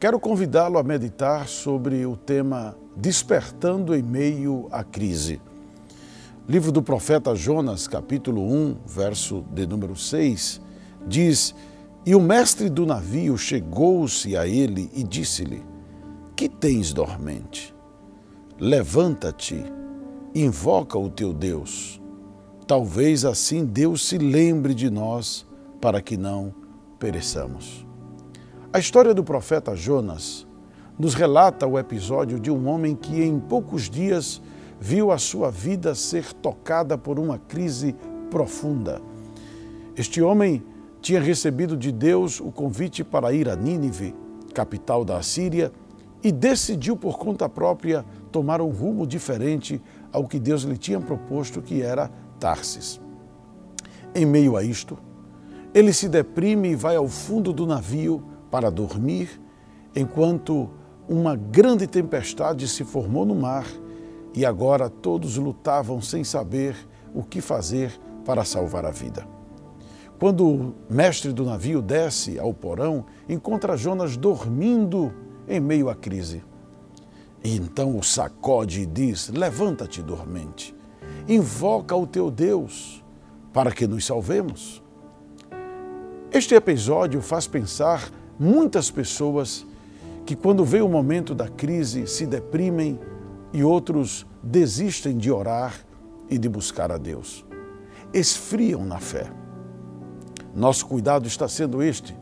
Quero convidá-lo a meditar sobre o tema Despertando em meio à crise. Livro do profeta Jonas, capítulo 1, verso de número 6, diz: E o mestre do navio chegou-se a ele e disse-lhe: Que tens dormente? Levanta-te, invoca o teu Deus. Talvez assim Deus se lembre de nós para que não pereçamos. A história do profeta Jonas nos relata o episódio de um homem que em poucos dias viu a sua vida ser tocada por uma crise profunda. Este homem tinha recebido de Deus o convite para ir a Nínive, capital da Assíria, e decidiu por conta própria tomar um rumo diferente ao que Deus lhe tinha proposto, que era Tarsis. Em meio a isto, ele se deprime e vai ao fundo do navio para dormir, enquanto uma grande tempestade se formou no mar e agora todos lutavam sem saber o que fazer para salvar a vida. Quando o mestre do navio desce ao porão, encontra Jonas dormindo em meio à crise. E então o sacode e diz: Levanta-te, dormente, invoca o teu Deus para que nos salvemos. Este episódio faz pensar muitas pessoas que, quando vem o momento da crise, se deprimem e outros desistem de orar e de buscar a Deus. Esfriam na fé. Nosso cuidado está sendo este: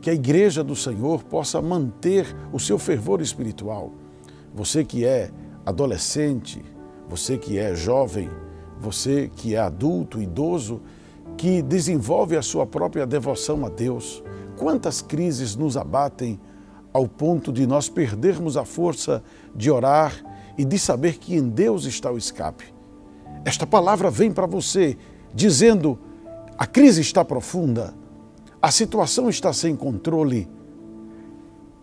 que a igreja do Senhor possa manter o seu fervor espiritual. Você que é adolescente, você que é jovem, você que é adulto, idoso, que desenvolve a sua própria devoção a Deus, Quantas crises nos abatem ao ponto de nós perdermos a força de orar e de saber que em Deus está o escape? Esta palavra vem para você dizendo: a crise está profunda, a situação está sem controle.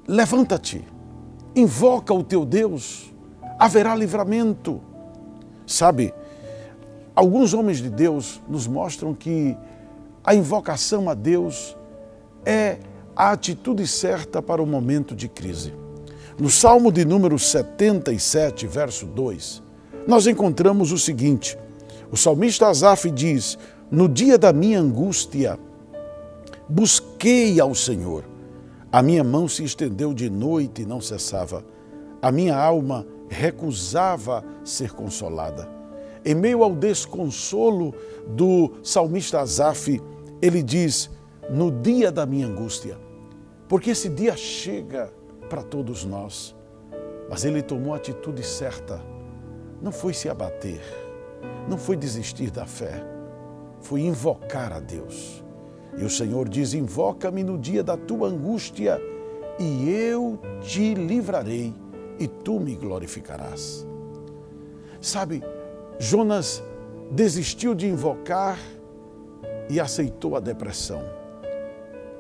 Levanta-te, invoca o teu Deus, haverá livramento. Sabe, alguns homens de Deus nos mostram que a invocação a Deus é a atitude certa para o momento de crise. No Salmo de número 77, verso 2, nós encontramos o seguinte: o salmista Asaf diz: No dia da minha angústia, busquei ao Senhor. A minha mão se estendeu de noite e não cessava. A minha alma recusava ser consolada. Em meio ao desconsolo do salmista Asaf, ele diz: no dia da minha angústia, porque esse dia chega para todos nós. Mas ele tomou a atitude certa, não foi se abater, não foi desistir da fé, foi invocar a Deus. E o Senhor diz: Invoca-me no dia da tua angústia, e eu te livrarei, e tu me glorificarás. Sabe, Jonas desistiu de invocar e aceitou a depressão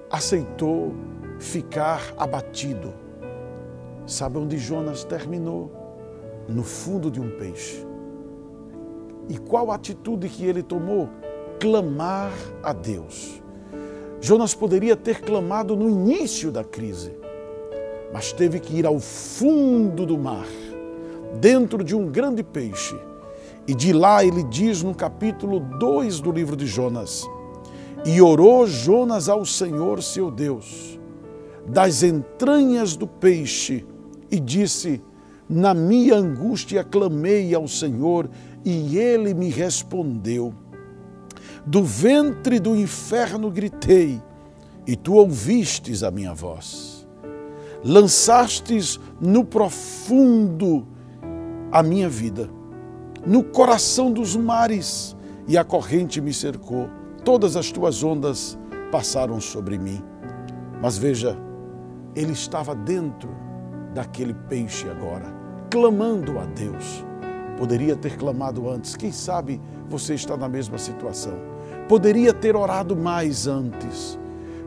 aceitou ficar abatido. Sabe onde Jonas terminou? No fundo de um peixe. E qual a atitude que ele tomou? Clamar a Deus. Jonas poderia ter clamado no início da crise, mas teve que ir ao fundo do mar, dentro de um grande peixe. E de lá ele diz no capítulo 2 do livro de Jonas: e orou Jonas ao Senhor seu Deus, das entranhas do peixe, e disse: Na minha angústia clamei ao Senhor, e ele me respondeu. Do ventre do inferno gritei, e tu ouvistes a minha voz. Lançastes no profundo a minha vida, no coração dos mares, e a corrente me cercou todas as tuas ondas passaram sobre mim. Mas veja, ele estava dentro daquele peixe agora, clamando a Deus. Poderia ter clamado antes, quem sabe você está na mesma situação. Poderia ter orado mais antes,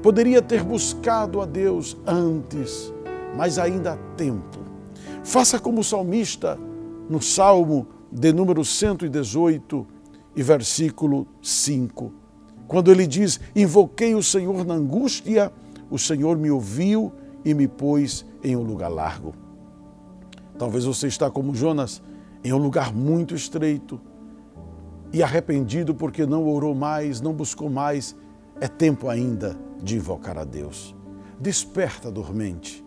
poderia ter buscado a Deus antes, mas ainda há tempo. Faça como o salmista no Salmo de número 118 e versículo 5 quando ele diz: Invoquei o Senhor na angústia, o Senhor me ouviu e me pôs em um lugar largo. Talvez você está como Jonas, em um lugar muito estreito e arrependido porque não orou mais, não buscou mais. É tempo ainda de invocar a Deus. Desperta, dormente.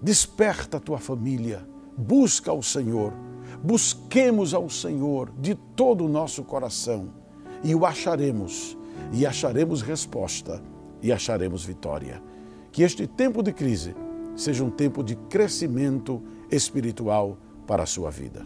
Desperta a tua família. Busca ao Senhor. Busquemos ao Senhor de todo o nosso coração e o acharemos, e acharemos resposta, e acharemos vitória. Que este tempo de crise seja um tempo de crescimento espiritual para a sua vida.